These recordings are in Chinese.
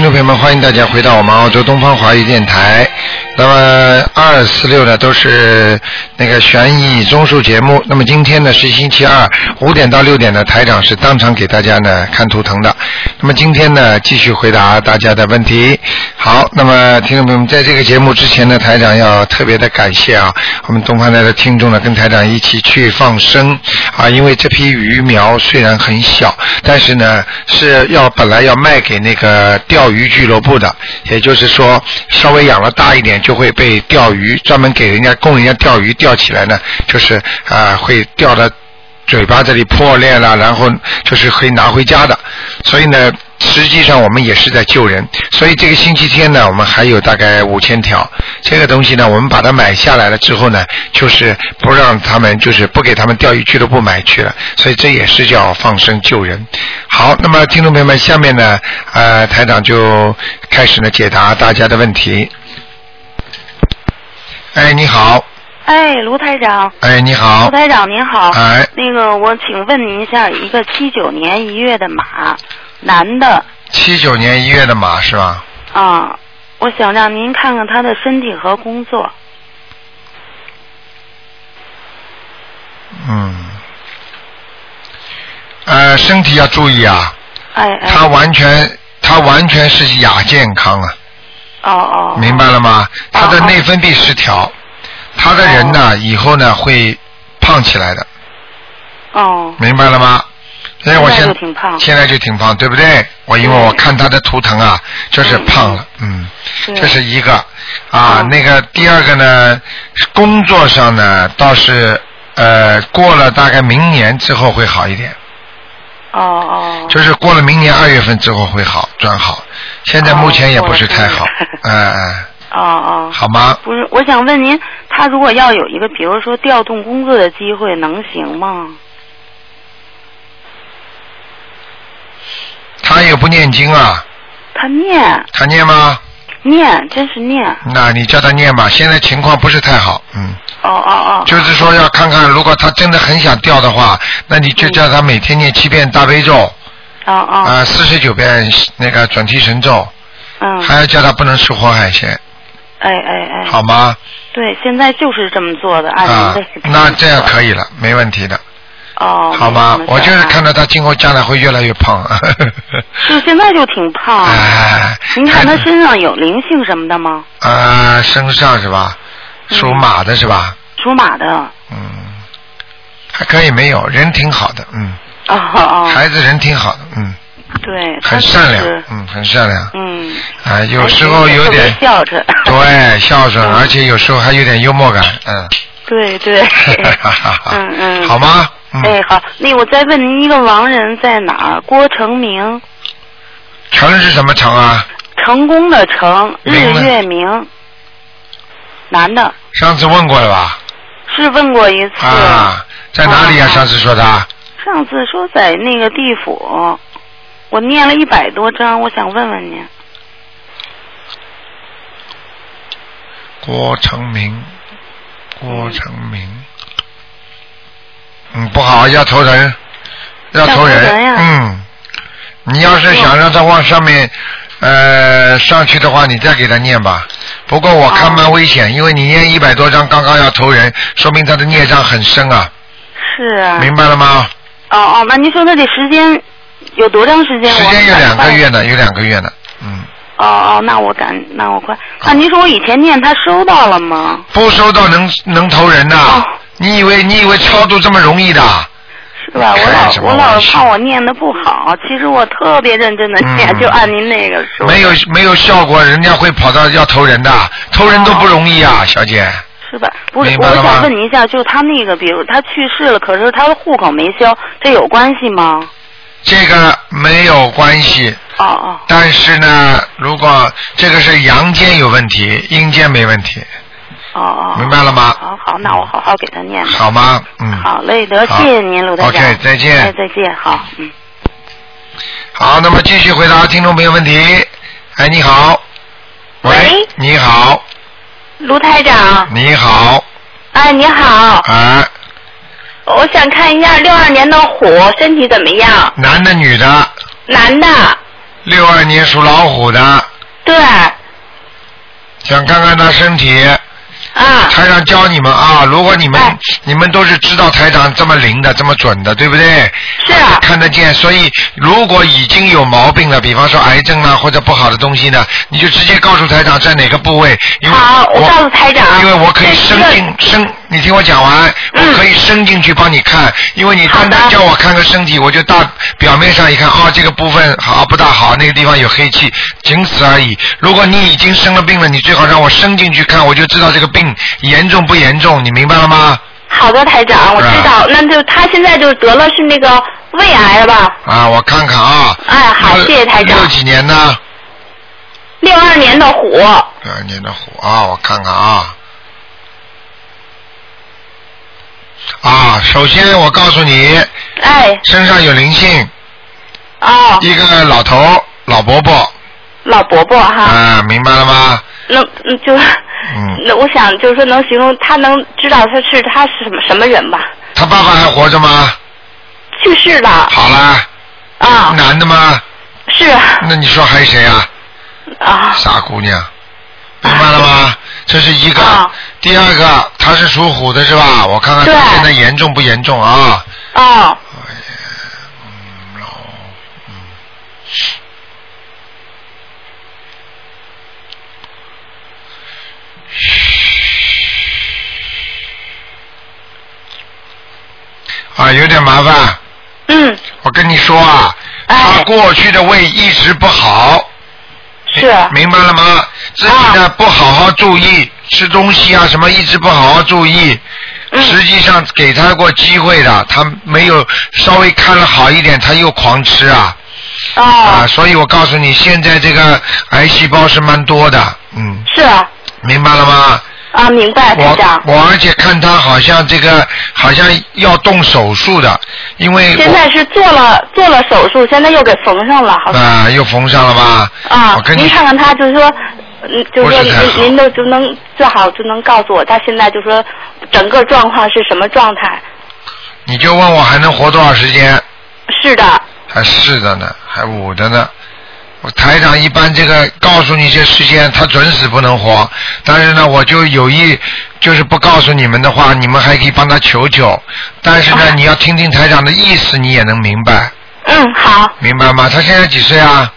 听众朋友们，欢迎大家回到我们澳洲东方华语电台。那么二四六呢都是那个悬疑综述节目。那么今天呢是星期二，五点到六点呢台长是当场给大家呢看图腾的。那么今天呢继续回答大家的问题。好，那么听众朋友们，在这个节目之前呢，台长要特别的感谢啊，我们东方台的听众呢跟台长一起去放生啊，因为这批鱼苗虽然很小，但是呢是要本来要卖给那个钓鱼俱乐部的，也就是说稍微养了大一点就会被钓鱼专门给人家供人家钓鱼钓起来呢，就是啊、会钓的嘴巴这里破裂了，然后就是可以拿回家的。所以呢，实际上我们也是在救人。所以这个星期天呢，我们还有大概五千条。这个东西呢，我们把它买下来了之后呢，就是不让他们，就是不给他们钓鱼俱乐部买去了。所以这也是叫放生救人。好，那么听众朋友们，下面呢，呃，台长就开始呢解答大家的问题。哎，你好，哎，卢台长，哎，你好卢，台长您好。哎，那个，我请问您一下，一个七九年一月的马，男的七九年一月的马是吧？啊，我想让您看看他的身体和工作。嗯，呃，身体要注意啊，哎哎。他完全他完全是亚健康啊，哦哦。明白了吗？他的内分泌失调，他的人呢以后呢会胖起来的，哦。明白了吗？因为我现在挺胖现在就挺胖，对不对？我因为我看他的图腾啊，就是嗯胖了，嗯，是这是一个啊哦。那个第二个呢，工作上呢倒是呃过了大概明年之后会好一点。哦哦。就是过了明年二月份之后会好转好，现在目前也不是太好嗯嗯，哦哦。好吗？不是，我想问您，他如果要有一个，比如说调动工作的机会，能行吗？他也不念经啊，他念他念吗？念，真是念。那你叫他念吧，现在情况不是太好，嗯，哦哦哦。就是说要看看，如果他真的很想掉的话，那你就叫他每天念七遍大悲咒，哦哦。啊，四十九遍那个转提神咒，嗯。还要叫他不能吃活海鲜，哎哎哎。好吗？对，现在就是这么做的，按啊您的。，那这样可以了，没问题的，哦。好吗我就是看到他今后将来会越来越胖。就现在就挺胖。哎，您看他身上有灵性什么的吗？啊，身上是吧？嗯属马的是吧？属马的。嗯，还可以，没有人挺好的，嗯，哦哦。孩子人挺好的，嗯，对。很善良，嗯，很善良，嗯。啊，有时候有点孝顺。对孝顺，嗯而且有时候还有点幽默感，嗯，对对。嗯嗯。好吗？嗯，哎，好，那我再问您一个亡人在哪儿？郭成明，成是什么成啊？成功的成，日月明，男的，上次问过了吧？是问过一次。啊，在哪里啊？哦上次说的？上次说在那个地府，我念了一百多张，我想问问您。郭成明，郭成明，嗯，不好，要投人，要投人呀嗯，你要是想让他往上面，呃，上去的话，你再给他念吧。不过我看哦蛮危险，因为你念一百多张，刚刚要投人，说明他的孽障很深啊，是啊。明白了吗？哦哦，那您说那得时间有多长时间？时间有两个月呢，有两个月呢，嗯，哦哦，那我赶，那我快。那您说我以前念他收到了吗？不收到能能投人呐，哦你以为你以为超度这么容易的？是吧？我老我老是怕我念的不好，其实我特别认真的念，嗯就按您那个说。没有没有效果，人家会跑到要投人的，投人都不容易啊，小姐。是吧？不是，我想问您一下，就他那个，比如他去世了，可是他的户口没消，这有关系吗？这个没有关系，哦哦但是呢，如果这个是阳间有问题，阴间没问题，哦哦。明白了吗好好，那我好好给他念。好吗？嗯。好嘞，得谢谢您，卢台长。OK，再见哎，再见，好，嗯。好，那么继续回答听众朋友问题。哎，你好。喂。喂你好，卢台长，你好，哎，你好，啊，我想看一下六二年的虎身体怎么样？男的女的，男的，六二年属老虎的，对，想看看他身体。啊，台长教你们啊，如果你们、哎。你们都是知道台长这么灵的、这么准的，对不对？是。啊看得见，所以如果已经有毛病了，比方说癌症啊或者不好的东西呢，你就直接告诉台长在哪个部位，因为好我告诉台长。因为我可以伸这进伸，你听我讲完，嗯我可以伸进去帮你看，因为你单单叫我看个身体，我就大表面上一看，哦，这个部分好不大好，那个地方有黑气，仅此而已。如果你已经生了病了，你最好让我伸进去看，我就知道这个病严重不严重，你明白了吗？好的，台长，我知道，那就他现在就得了是那个胃癌了吧？啊，我看看啊。哎好谢谢台长六几年呢？六二年的虎，六二年的虎啊，我看看啊。啊，首先我告诉你，哎，身上有灵性，哦，一个老头老伯伯，老伯伯哈，啊，明白了吗？那嗯就，嗯 那我想就是说能形容他能知道他是他是什么什么人吧？他爸爸还活着吗？去世了好了，啊，男的吗？是那你说还有谁啊？啊，傻姑娘，明白了吗？这是一个啊。第二个，他是属虎的是吧？我看看他现在严重不严重啊？哦，嗯，老，嗯，啊，有点麻烦。嗯，我跟你说啊，哎他过去的胃一直不好，是明白了吗？自己呢、不好好注意吃东西啊，什么一直不好好注意。嗯实际上给他过机会的，他没有稍微看了好一点，他又狂吃啊啊！哦，所以我告诉你，现在这个癌细胞是蛮多的，嗯，是啊，明白了吗？啊明白，台我而且看他好像这个好像要动手术的，因为现在是做了做了手术，现在又给缝上了，好像。啊又缝上了吧？啊我，跟你您看看他，就是说，嗯，就是说您您都就能最好就能告诉我，他现在就说整个状况是什么状态？你就问我还能活多少时间？是的，还是的呢，还五的呢。我台长一般这个告诉你这时间，他准死不能活。但是呢，我就有意就是不告诉你们的话，你们还可以帮他求求。但是呢，啊你要听听台长的意思，你也能明白，嗯，好，明白吗？他现在几岁啊？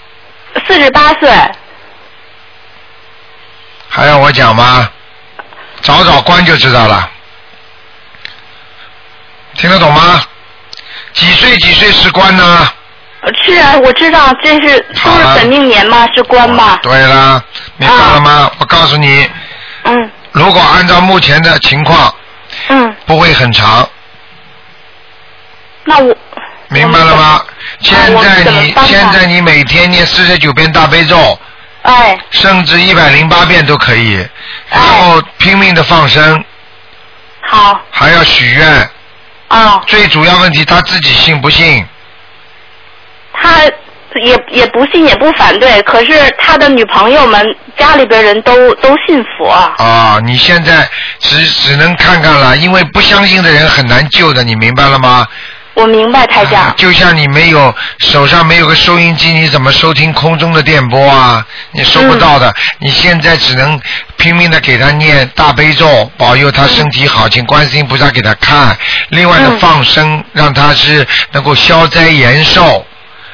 四十八岁，还要我讲吗？找找关就知道了。听得懂吗？几岁几岁是官呢？是啊，我知道这是都是本命年嘛，是官吧？对了，明白了吗？我告诉你，嗯如果按照目前的情况，嗯，不会很长，那我明白了吗？现在你现在你每天念四十九遍大悲咒，哎甚至一百零八遍都可以，然后拼命的放生，好还要许愿。啊，最主要问题他自己信不信？他也也不信也不反对，可是他的女朋友们家里边人都都信佛。啊，你现在只只能看看了，因为不相信的人很难救的，你明白了吗？我明白，台长。就像你没有手上没有个收音机，你怎么收听空中的电波啊？你收不到的。嗯你现在只能拼命的给他念大悲咒，保佑他身体好，请观世音菩萨给他看。另外呢，嗯放生让他是能够消灾延寿。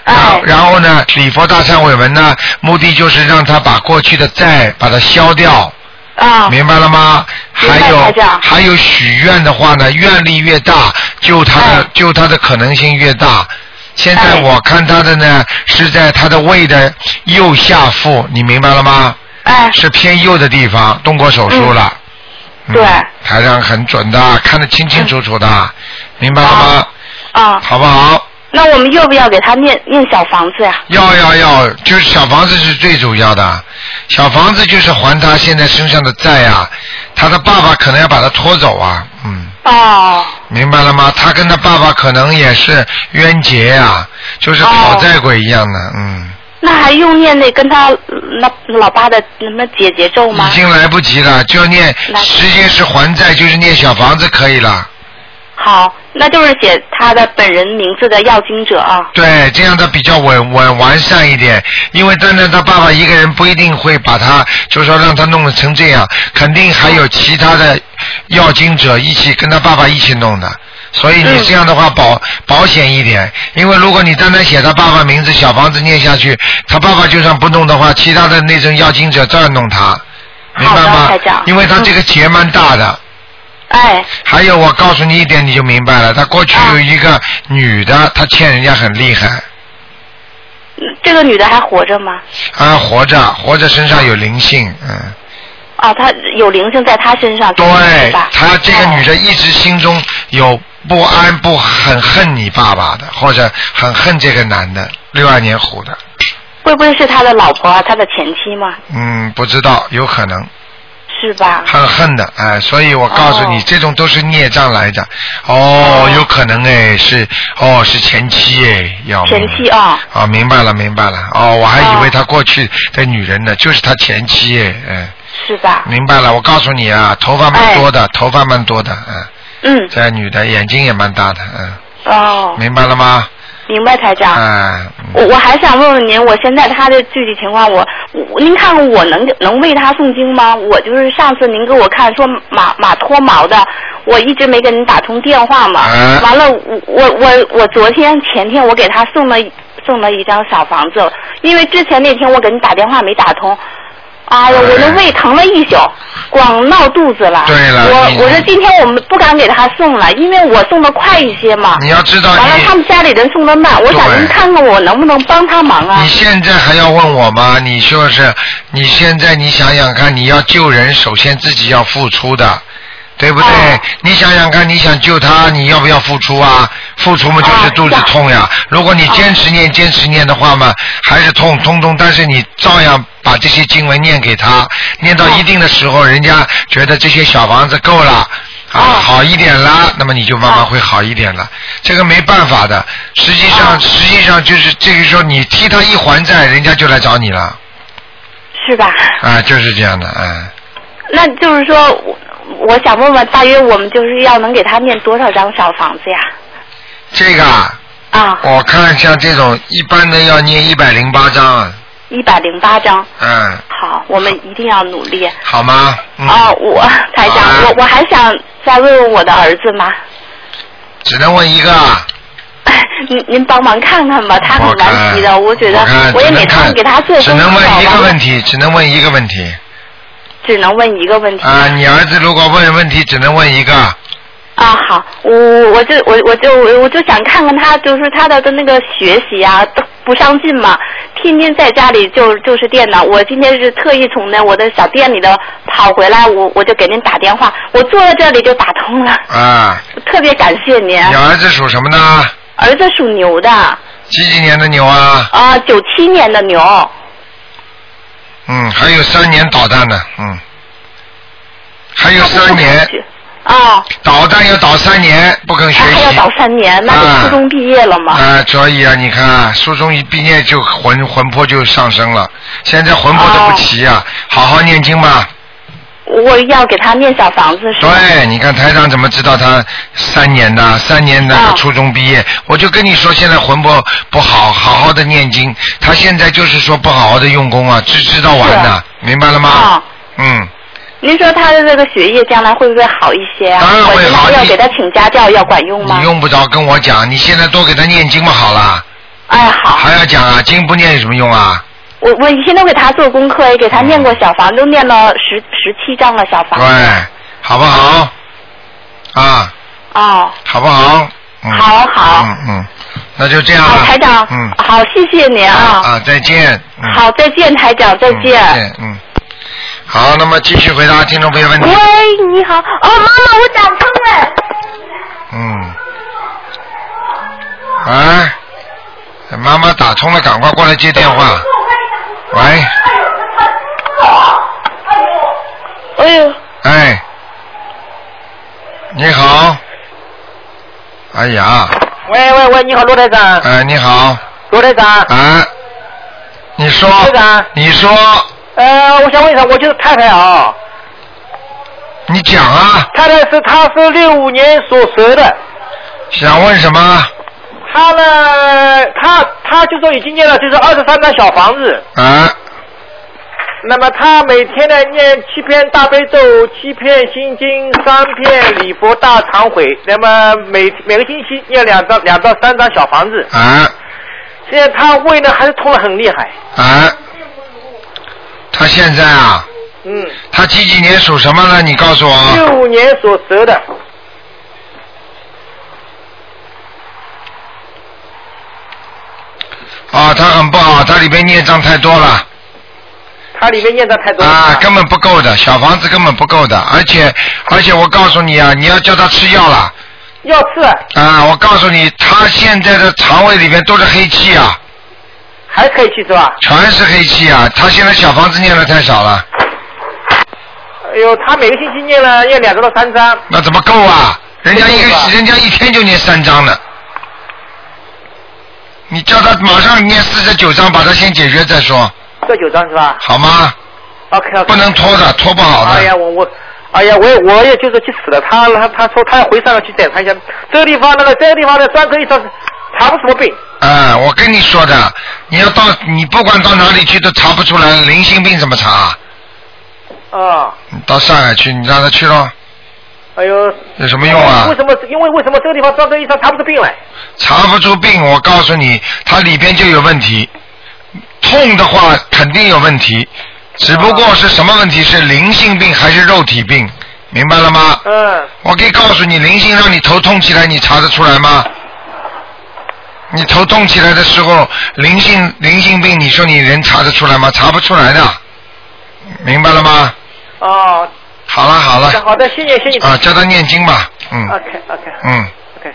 然后哎，然后呢，礼佛大忏悔文呢，目的就是让他把过去的债把它消掉。啊，明白了吗？还有还有许愿的话呢，愿力越大，救他的、哎救他的可能性越大。现在哎我看他的呢是在他的胃的右下腹，你明白了吗？哎，是偏右的地方，动过手术了。嗯对台上很准的，看得清清楚楚的，明白了吗？啊，好不好？那我们要不要给他念念小房子呀？要要要，就是小房子是最主要的，小房子就是还他现在身上的债啊，他的爸爸可能要把他拖走啊，嗯。哦，明白了吗？他跟他爸爸可能也是冤结呀、就是讨债鬼一样的，嗯，那还用念那跟他那老爸的什么解结咒吗已？经来不及了，就要念，来直接是还债，就是念小房子可以了，好，那就是写他的本人名字的要经者啊。对，这样的比较稳稳完善一点，因为单单他爸爸一个人不一定会把他，就是说让他弄得成这样，肯定还有其他的要经者一起跟他爸爸一起弄的。所以你嗯这样的话保保险一点，因为如果你单单写他爸爸名字，小房子念下去，他爸爸就算不弄的话，其他的那种要经者照样弄他，明白吗？因为他这个结蛮大的。哎，还有，我告诉你一点，你就明白了。他过去啊有一个女的，她欠人家很厉害，嗯这个女的还活着吗？啊，活着，活着身上有灵性，嗯，啊，她有灵性在她身上，对她这个女哦的一直心中有不安，不很恨你爸爸的，或者很恨这个男的，六二年虎的，会不会是他的老婆啊？他的前妻吗？嗯，不知道，有可能是吧？很恨的，哎，所以我告诉你，哦。这种都是孽障来的，哦，哦。有可能哎，是，哦，是前妻哎，要命。前妻啊、哦，明白了，明白了。哦，我还以为哦他过去的女人呢，就是他前妻哎，嗯，是吧？明白了。我告诉你啊，头发蛮多的，头发蛮多的，嗯，嗯，这女的眼睛也蛮大的，嗯，哦，明白了吗？明白台长。我我还想问问您，我现在他的具体情况，我我您看看我能能为他诵经吗？我就是上次您给我看说马马脱毛的，我一直没给您打通电话嘛。哎完了，我我我我昨天前天我给他送了送了一张小房子，因为之前那天我给你打电话没打通。哎呀，哎我的胃疼了一宿，光闹肚子了。对了我我说今天我们不敢给他送了，因为我送的快一些嘛。你要知道完了，他们家里人送的慢，我想您看看我能不能帮他忙啊你？现在还要问我吗？你说是，你现在你想想看，你要救人，首先自己要付出的。对不对？哦你想想看，你想救他，你要不要付出啊？付出嘛就是哦肚子痛呀。如果你坚持念、坚持念的话嘛，还是痛痛痛，但是你照样把这些经文念给他，念到哦一定的时候，人家觉得这些小房子够了。啊，哦好一点了，那么你就慢慢哦会好一点了。这个没办法的，实际上，哦实际上就是这个时候，你替他一还债，人家就来找你了。是吧？啊，就是这样的，嗯。那就是说，我我想问问，大约我们就是要能给他念多少张小房子呀？这个啊，啊，我看像这种一般的要念一百零八章啊，一百零八张。嗯，好，我们一定要努力。好吗？嗯。哦，我台长，好啊我我还想再问问我的儿子嘛。只能问一个啊。您您帮忙看看吧，他很顽皮的，我觉得我看我也每只能看天给他做只能问一个问题，只能问一个问题只能问一个问题。啊！你儿子如果问问题，只能问一个。啊，好，我我就我我就我就想看看他，就是他的的那个学习啊，都不上进嘛，天天在家里就就是电脑。我今天是特意从那我的小店里头跑回来，我我就给您打电话，我坐在这里就打通了，啊，特别感谢您。你儿子属什么呢？儿子属牛的，几几年的牛啊？啊，九七年的牛，嗯，还有三年导弹呢，嗯，还有三年啊，导弹要导三年，不肯学习。还要导三年，那啊就初中毕业了嘛。啊，所以啊，你看啊，初中一毕业就魂魂魄就上升了，现在魂魄都不齐啊，好好念经吧。我要给他念小房子是吧？对，你看台长怎么知道他三年的三年的啊初中毕业？我就跟你说，现在魂魄不好，好好的念经，他现在就是说不好好的用功啊，只知道玩的，明白了吗？啊。嗯，您说他的这个学业将来会不会好一些啊？当然会我好要给他请家教，要管用吗你？用不着跟我讲，你现在多给他念经嘛好了，哎，好，还要讲啊，经不念有什么用啊？我我以前都给他做功课，也给他念过小房，都念了十十七章了小房。对，好不好？啊，哦，好不好？嗯、好好嗯嗯，那就这样好，了。台长，嗯。好，谢谢您啊。啊，再见。嗯、好，再见，台长，再嗯见。再见。嗯。好，那么继续回答听众朋友问题喂。，你好，哦，妈妈，我打通了。嗯。哎，妈妈打通了，赶快过来接电话。喂，哎呦，哎，你好。哎呀，喂喂喂，你好，罗台长，哎，你好，罗台长，啊，你说台长，你说，呃，我想问一下，我就是太太啊，你讲啊，太太是她是六五年属蛇的，想问什么？他呢，他他就说已经念了就是二十三张小房子，啊，那么他每天呢念七篇大悲咒，七篇心经，三篇礼佛大忏悔，那么每每个星期念两张两到三张小房子。啊现在他胃呢还是痛的很厉害，啊！他现在啊，嗯，他几几年属什么呢？你告诉我。六五年属蛇的，啊，他很不好，他里面孽障太多了他里面念的太多了。啊，根本不够的，小房子根本不够的，而且而且我告诉你啊，你要叫他吃药了要吃啊！我告诉你，他现在的肠胃里面都是黑气啊，还可以去是吧？全是黑气啊！他现在小房子念的太少了，哎呦，他每个星期念了念两张到三张，那怎么够啊？人家一个人家一天就念三张呢，你叫他马上念四十九章，把他先解决再说，这九张是吧好吗？？OK OK。不能拖的，拖不好的。哎呀，我我，哎呀，我也我也就是去死了。他他他说他要回上海去检查一下，这个地方那个这个地方的专科医生查不出什么病。啊，我跟你说的，你要到你不管到哪里去都查不出来，零性病怎么查？啊，你到上海去，你让他去咯，哎呦。有什么用啊为？什么？因为为什么这个地方专科医生查不出病来？查不出病，我告诉你，它里边就有问题。痛的话肯定有问题，只不过是什么问题？是灵性病还是肉体病？明白了吗？嗯，我可以告诉你，灵性让你头痛起来，你查得出来吗？你头痛起来的时候，灵性灵性病，你说你人查得出来吗？查不出来的，明白了吗？哦，好了好了，好的，谢谢谢谢。啊，叫他念经吧，嗯。OK OK 嗯，OK。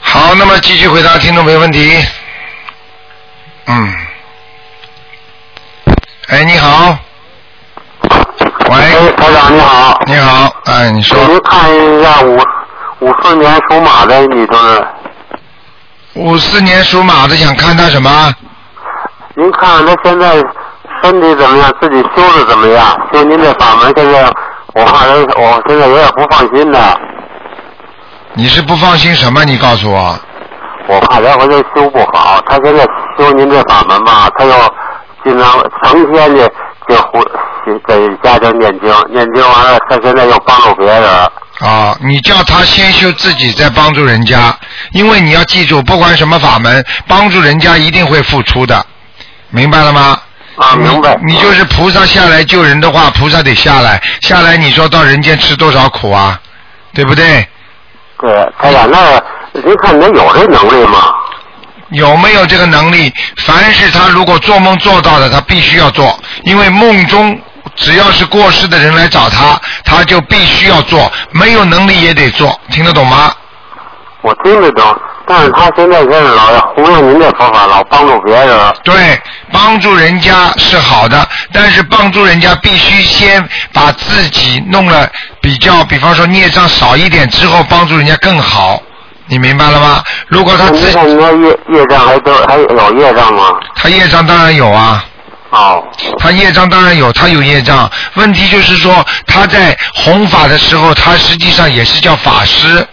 好，那么继续回答听众朋友问题。嗯，哎，你好，喂，哎，台长你好，你好，哎，你说。您看一下五五四年属马的女同志，五四年属马的想看他什么？您看看她现在身体怎么样，自己修的怎么样？修您这法门，现在我怕人，我现在有点不放心呢，你是不放心什么？你告诉我。我怕人回头修不好。他现在修您这法门吧，他又经常成天的就胡给家庭念经，念经完了，他现在又帮助别人。啊，你叫他先修自己，再帮助人家，因为你要记住，不管什么法门，帮助人家一定会付出的，明白了吗？啊，明白。你你就是菩萨下来救人的话，菩萨得下来，下来你说到人间吃多少苦啊，对不对？对，哎呀，那您看您有这能力吗？有没有这个能力？凡是他如果做梦做到的，他必须要做，因为梦中只要是过世的人来找他，他就必须要做，没有能力也得做，听得懂吗？我听得懂，但是他现在是老要弘扬您的佛法，老帮助别人。对，帮助人家是好的，但是帮助人家必须先把自己弄了比较，比方说孽障少一点之后，帮助人家更好，你明白了吗？如果他自您看您那业业障还都还有业障吗？他业障当然有啊，哦，他业障当然有，他有业障。问题就是说他在弘法的时候，他实际上也是叫法师。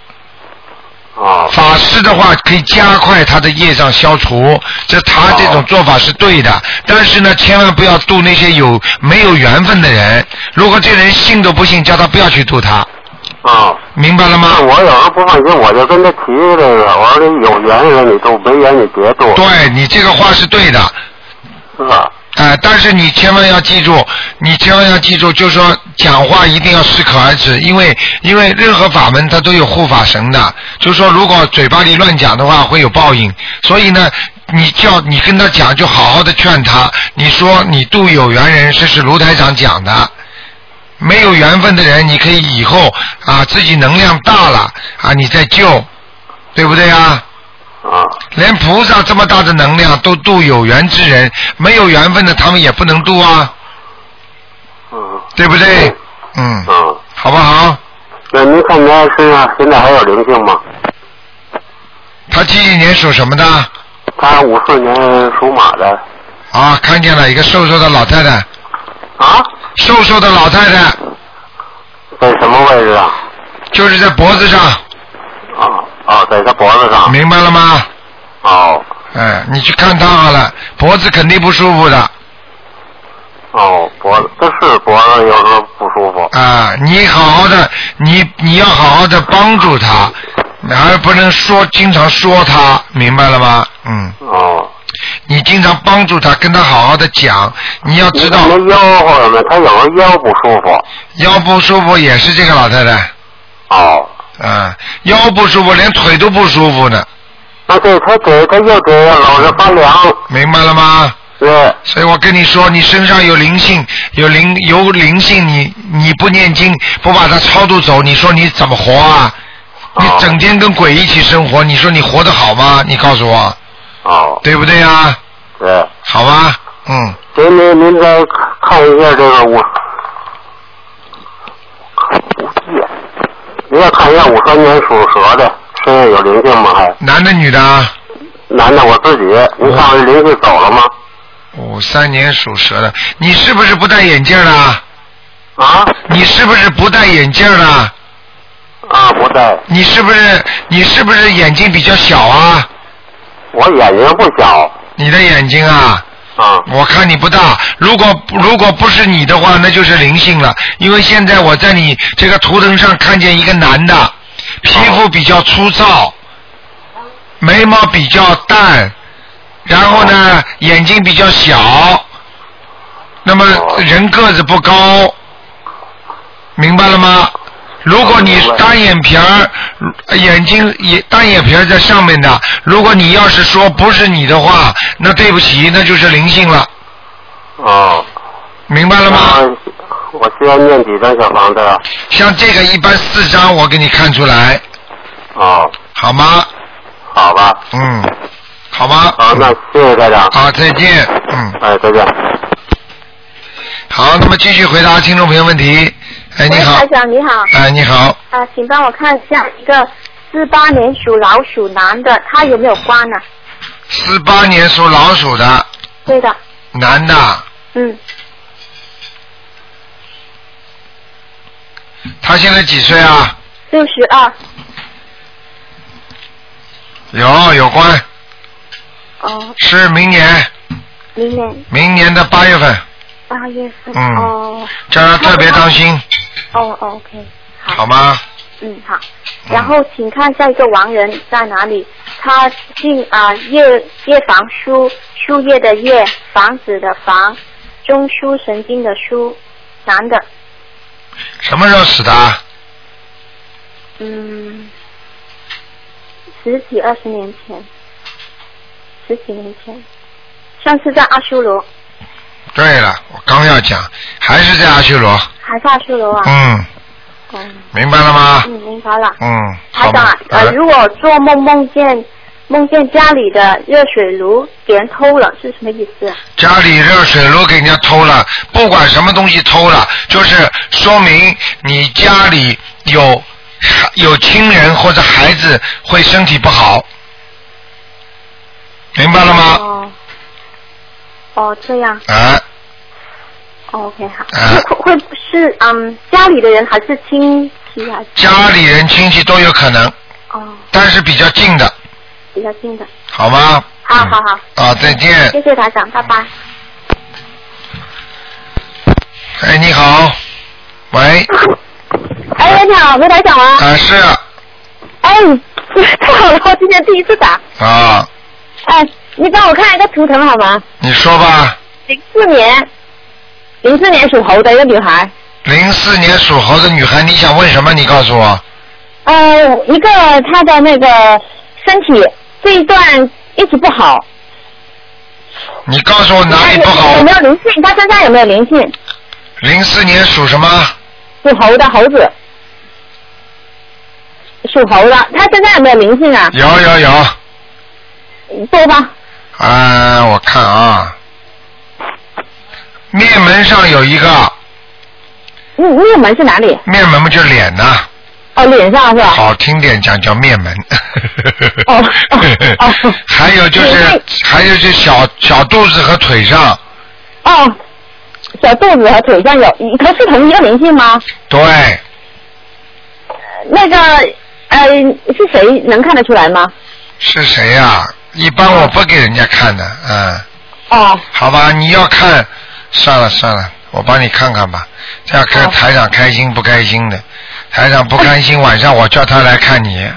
哦，法师的话可以加快他的业障消除，这他这种做法是对的。但是呢，千万不要度那些有没有缘分的人。如果这人信都不信，叫他不要去度他，哦，明白了吗？我有时候不放心，我就跟他提这个，我说这有缘人你度，没缘你别度，对你这个话是对的，是吧？哎、但是你千万要记住，你千万要记住，就是说讲话一定要适可而止，因为因为任何法门它都有护法神的，就是说如果嘴巴里乱讲的话会有报应，所以呢，你叫你跟他讲，就好好的劝他，你说你度有缘人，这是卢台长讲的。没有缘分的人，你可以以后啊自己能量大了啊，你再救，对不对啊？啊，连菩萨这么大的能量都度有缘之人，没有缘分的他们也不能度啊，嗯。对不对？嗯，嗯，好不好？那您看他身上现在还有灵性吗？他几几年属什么的？他五四年属马的。啊，看见了一个瘦瘦的老太太，啊，瘦瘦的老太太，在什么位置啊？就是在脖子上，哦，在他脖子上。明白了吗？哦哎，你去看他好了，脖子肯定不舒服的哦，脖子这是脖子有时候不舒服。啊！你好好的，你你要好好的帮助他，而不能说经常说他，明白了吗？嗯，哦。你经常帮助他，跟他好好的讲，你要知道那腰或者呢，他有时候腰不舒服。腰不舒服也是这个老太太，哦，啊，腰不舒服连腿都不舒服呢，啊对他给他又给老是发凉。明白了吗？对，所以我跟你说，你身上有灵性，有灵有灵性，你你不念经，不把它超度走，你说你怎么活啊？你哦整天跟鬼一起生活，你说你活得好吗？你告诉我，哦，对不对呀？对。好吧，嗯，给您您再看一下这个五，您再看一下五三年属蛇的，身上有灵性吗？还男的女的啊？男的我自己，你看我灵性走了吗？五三年属蛇的，你是不是不戴眼镜了？啊你是不是不戴眼镜了？啊，不戴，你是不是你是不是眼睛比较小啊？我眼睛不小你的眼睛啊？啊我看你不大，如果如果不是你的话，那就是灵性了。因为现在我在你这个图腾上看见一个男的，皮肤比较粗糙，眉毛比较淡，然后呢眼睛比较小，那么人个子不高，明白了吗？如果你单眼皮儿，眼睛也单眼皮儿在上面的，如果你要是说不是你的话，那对不起，那就是灵性了，哦。明白了吗？啊我需要念几张小房子啊？像这个一般四张，我给你看出来，哦，好吗？好吧，嗯，好吗？好，那谢谢大家。好，再见。嗯，哎，再见。好，那么继续回答听众朋友问题。哎，你好。喂，台。长你好，哎，你好，啊，请帮我看一下一个四八年属老鼠男的，他有没有关呢、四八年属老鼠的。对的，男的，嗯，他现在几岁啊？六十二，有有关，哦，是明年，明年。明年的八月份，八月份，嗯。哦，叫他特别当心，哦哦，OK，好，好吗？嗯好，然后请看下一个亡人在哪里？他姓啊叶叶房书，树叶的叶，房子的房，中枢神经的枢，男的，什么时候死的？啊？嗯，十几二十年前，十几年前，上次在阿修罗，对了，我刚要讲，还是在阿修罗。还是阿修罗啊？嗯，嗯明白了吗？嗯，明白了。嗯，好吧台长啊。，呃，呃如果做梦梦见梦见家里的热水炉给人偷了，是什么意思啊？家里热水炉给人家偷了，不管什么东西偷了，就是说明你家里有有亲人或者孩子会身体不好，明白了吗？哦，哦，这样。啊，哦 OK，好。啊会会是嗯家里的人还是亲戚还是？家里人亲戚都有可能，哦，但是比较近的，比较近的。好吗？好好好，啊，再见。谢谢台长，拜拜。哎，你好，喂，哎，你好，卢台长啊。啊是哎，太好了，我今天第一次打。啊，哎，你帮我看一个图腾好吗？你说吧，零四年，零四年属猴的一个女孩。零四年属猴的女孩，你想问什么？你告诉我。呃，一个她的那个身体这一段一直不好。你告诉我哪里不好有？没有灵性？她身上有没有灵性？零四年属什么？属猴的猴子，属猴的，她身上有没有灵性啊？有有有，多吧？啊，我看啊，面门上有一个，面面门是哪里？面门不就是脸呐、哦，脸上是吧？好听点讲叫面门。哦哦哦 还有就是还有就小小肚子和腿上，哦，小肚子和腿上有，它是同一个灵性吗？对，那个呃，是谁能看得出来吗？是谁呀、一般我不给人家看的，嗯，哦，好吧，你要看，算了算了，我帮你看看吧，这样看台长开心不开心的，台长不开心，晚上我叫他来看你。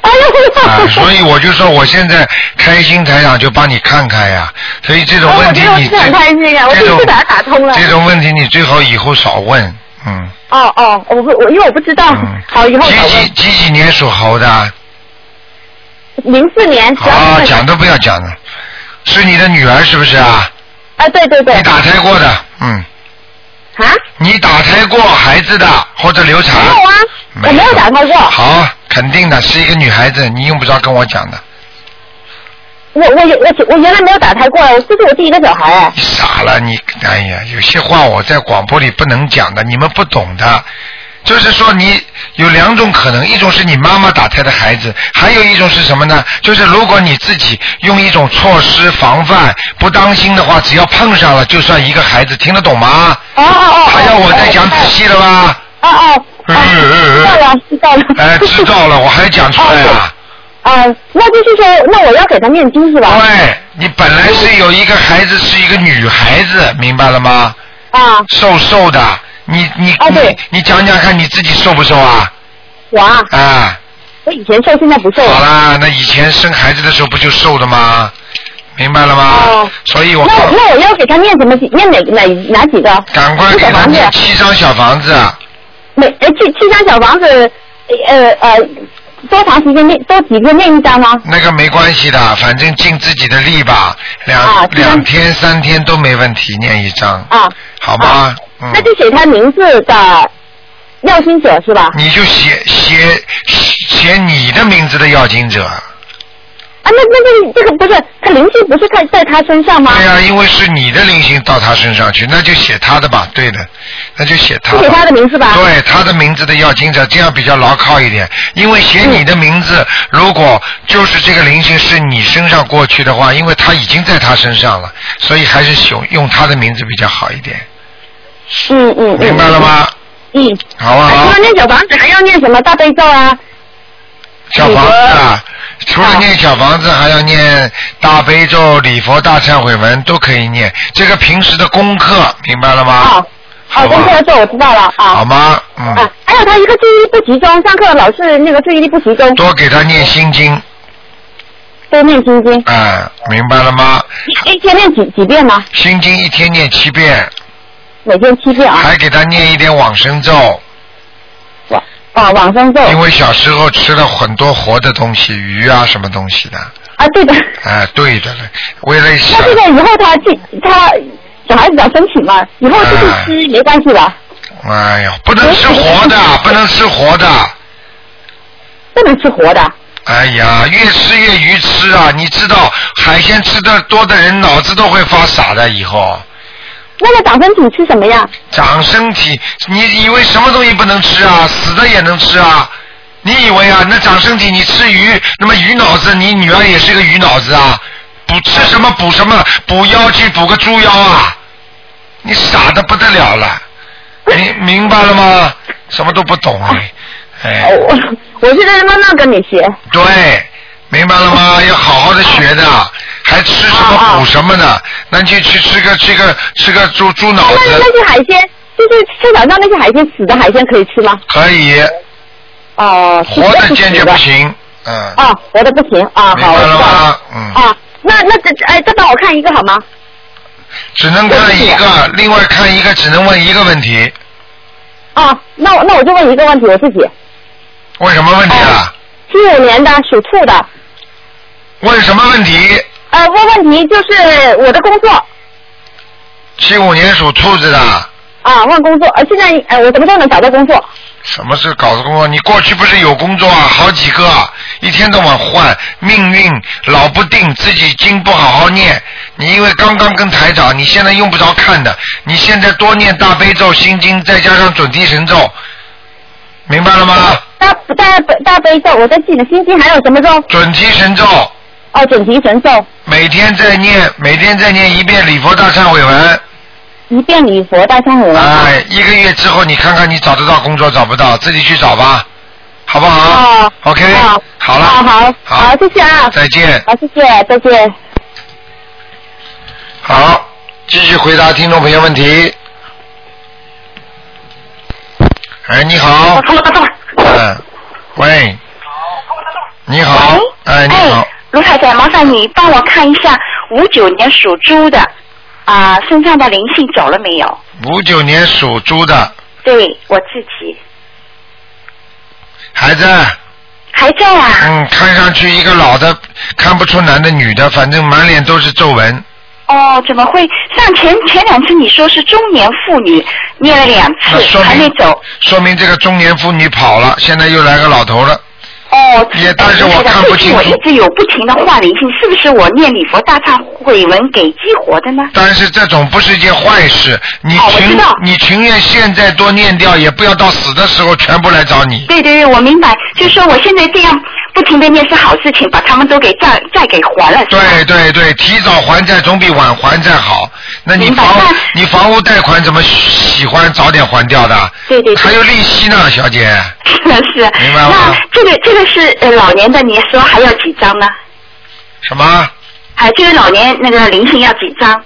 啊，所以我就说我现在开心，台长就帮你看看呀。所以这种问题你开心呀，我这种第一次把它打通了。这种问题你最好以后少问，嗯。哦哦，我不我因为我不知道，嗯。好以后几几几几年属猴的？零四年啊，讲都不要讲了，是你的女儿是不是啊？啊，对对对。你打胎过的，嗯。啊？你打胎过孩子的或者流产？没有啊，我没有打胎过。好，肯定的，是一个女孩子，你用不着跟我讲的。我我我我原来没有打胎过，这是我第一个小孩哎。你傻了，你哎呀，有些话我在广播里不能讲的，你们不懂的。就是说，你有两种可能，一种是你妈妈打胎的孩子，还有一种是什么呢？就是如果你自己用一种措施防范，不当心的话，只要碰上了，就算一个孩子，听得懂吗？哦哦哦。还要我再讲仔细了吧？哦哦。嗯嗯嗯。知道了，知道了。哎，知道了，我还讲出来啊。啊，那就是说，那我要给他念经是吧？对，你本来是有一个孩子，是一个女孩子，明白了吗？啊。瘦瘦的，你你你你讲讲看你自己瘦不瘦啊？我啊，啊，我以前瘦，现在不瘦。好啦，那以前生孩子的时候不就瘦的吗？明白了吗？哦所以我那我那我要给他念什么经？念哪哪哪几个？赶快给他念七张小房子，每呃七七张小房子，呃呃，多长时间念？多几天念一张吗？那个没关系的，反正尽自己的力吧，两、啊两天三天都没问题，念一张，啊，好吗？嗯那，就写他名字的要经者是吧？你就写写写你的名字的要经者。啊，那那个这个不是他灵性不是在在他身上吗？对呀、因为是你的灵性到他身上去，那就写他的吧。对的，那就写他写他的名字吧对，他的名字的要经者，这样比较牢靠一点。因为写你的名字，如果就是这个灵性是你身上过去的话，因为他已经在他身上了，所以还是用用他的名字比较好一点。嗯嗯嗯。明白了吗？嗯。好啊好除了？念小房子，还要念什么大悲咒啊？小房子啊，除了念小房子，还要念大悲咒、礼佛大忏悔文，都可以念。这个平时的功课，明白了吗？好，好，功课要做，我知道了啊。好吗？嗯。啊，还有他一个注意力不集中，上课老是那个注意力不集中。多给他念心经，多念心经。嗯，明白了吗？一一天念几几遍呢？心经一天念七遍，每天七遍啊。还给他念一点往生咒，往啊往生咒。因为小时候吃了很多活的东西，鱼啊什么东西的，啊，对的。哎，对的了，为了小那这个以后他记他小孩子要申请嘛，以后就是吃没关系吧？哎呀，不能吃活的，不能吃活的。不能吃活的。哎呀，越吃越愚痴啊！你知道海鲜吃的多的人脑子都会发傻的，以后那个长身体吃什么呀？长身体，你以为什么东西不能吃啊？死的也能吃啊？你以为啊？那长身体，你吃鱼，那么鱼脑子，你女儿也是个鱼脑子啊？补吃什么补什么？补腰去补个猪腰啊？你傻的不得了了，明 明白了吗？什么都不懂哎，哎。我我现在慢慢跟你学。对，明白了吗？要好好的学的，还吃什么补什么的，那就去吃个吃个吃个猪猪脑那子，那些海鲜，就是市场上那些海鲜，死的海鲜可以吃吗？可以，哦、活死的坚决不行，嗯，啊，活的不行啊，好，了我知道了。吗？嗯，啊，那那这哎，再帮我看一个好吗？只能看一个，另外看一个只能问一个问题，啊，那我那我就问一个问题，我自己，问什么问题啊？七五年的属兔的，问什么问题？呃，问问题就是我的工作七五年属兔子的，啊，问工作，呃，现在呃我什么时候能找到工作？什么是搞的工作？你过去不是有工作啊，好几个，一天到晚换，命运老不定，自己经不好好念。你因为刚刚跟台长，你现在用不着看的，你现在多念大悲咒、心经，再加上准提神咒，明白了吗？大大大悲咒，我在记的心经还有什么咒？准提神咒哦，准提神咒，每天在念，每天在念一遍礼佛大忏悔文。一遍礼佛大忏悔文。哎，一个月之后你看看你找得到工作找不到，自己去找吧。好不好、哦 o k 好好了，好好好，谢谢啊，再见。好，谢谢，再见。好，继续回答听众朋友问题。哎，你好。嗯，喂。你好。哎，你好。卢太太，麻烦你帮我看一下五九年属猪的啊、身上的灵性走了没有？五九年属猪的，对我自己还在。还在啊。嗯，看上去一个老的，看不出男的女的，反正满脸都是皱纹。哦，怎么会？上前前两次你说是中年妇女，念了两次还没走。说明这个中年妇女跑了，现在又来个老头了。哦，也但是我看不清楚。我一直有不停的换灵性，是不是我念礼佛大忏悔文给激活的呢？但是这种不是一件坏事，你情、你情愿现在多念掉，也不要到死的时候全部来找你。对对对，我明白，就是说我现在这样不停的念是好事情，把他们都给债债给还了，对对对，提早还债总比晚还债好。那你房你房屋贷款怎么喜欢早点还掉的？对对对还有利息呢，小姐。是是。明白吗那这个这个是呃老年的，你说还要几张呢？什么？啊，这个老年那个灵性要几张？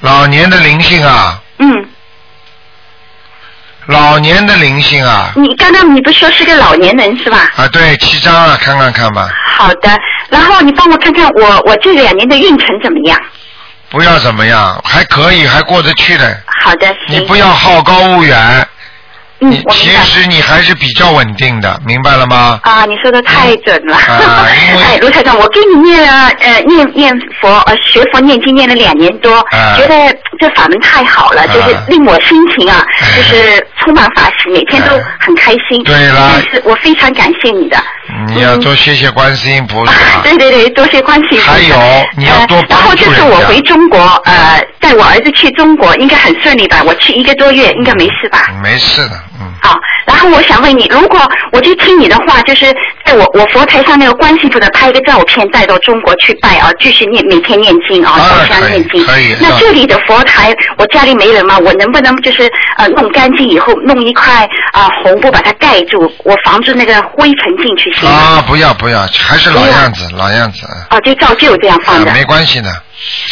老年的灵性啊，嗯，老年的灵性啊，你刚刚你不是说是个老年人是吧？啊对，七张啊，看看看吧，好的，然后你帮我看看我我这两年的运程怎么样？不要怎么样，还可以，还过得去的。好的，行。你不要好高骛远，嗯你其实你还是比较稳定的，明白了吗？啊，你说的太准了。啊因为 哎，卢台长，我给你念了呃念念佛呃学佛念经念了两年多，啊觉得这法门太好了，就是令我心情啊，就是充满法喜，每天都很开心。对了我非常感谢你的。你要多谢谢观世音菩萨。对对对，多谢关心。还有你要多呃然后这次我回。中国，呃，带我儿子去中国，应该很顺利吧？我去一个多月，应该没事吧？没事的，嗯。好，然后我想问你，如果我就听你的话，就是在我我佛台上那个观世菩萨拍一个照片带到中国去拜啊，继续念每天念经啊，烧香念经。可以那这里的佛台，我家里没人嘛，我能不能就是呃弄干净以后弄一块啊、红布把它盖住，我防止那个灰尘进去行吗？啊，不要不要，还是老样子，老样子，啊，就照旧这样放的。啊没关系的。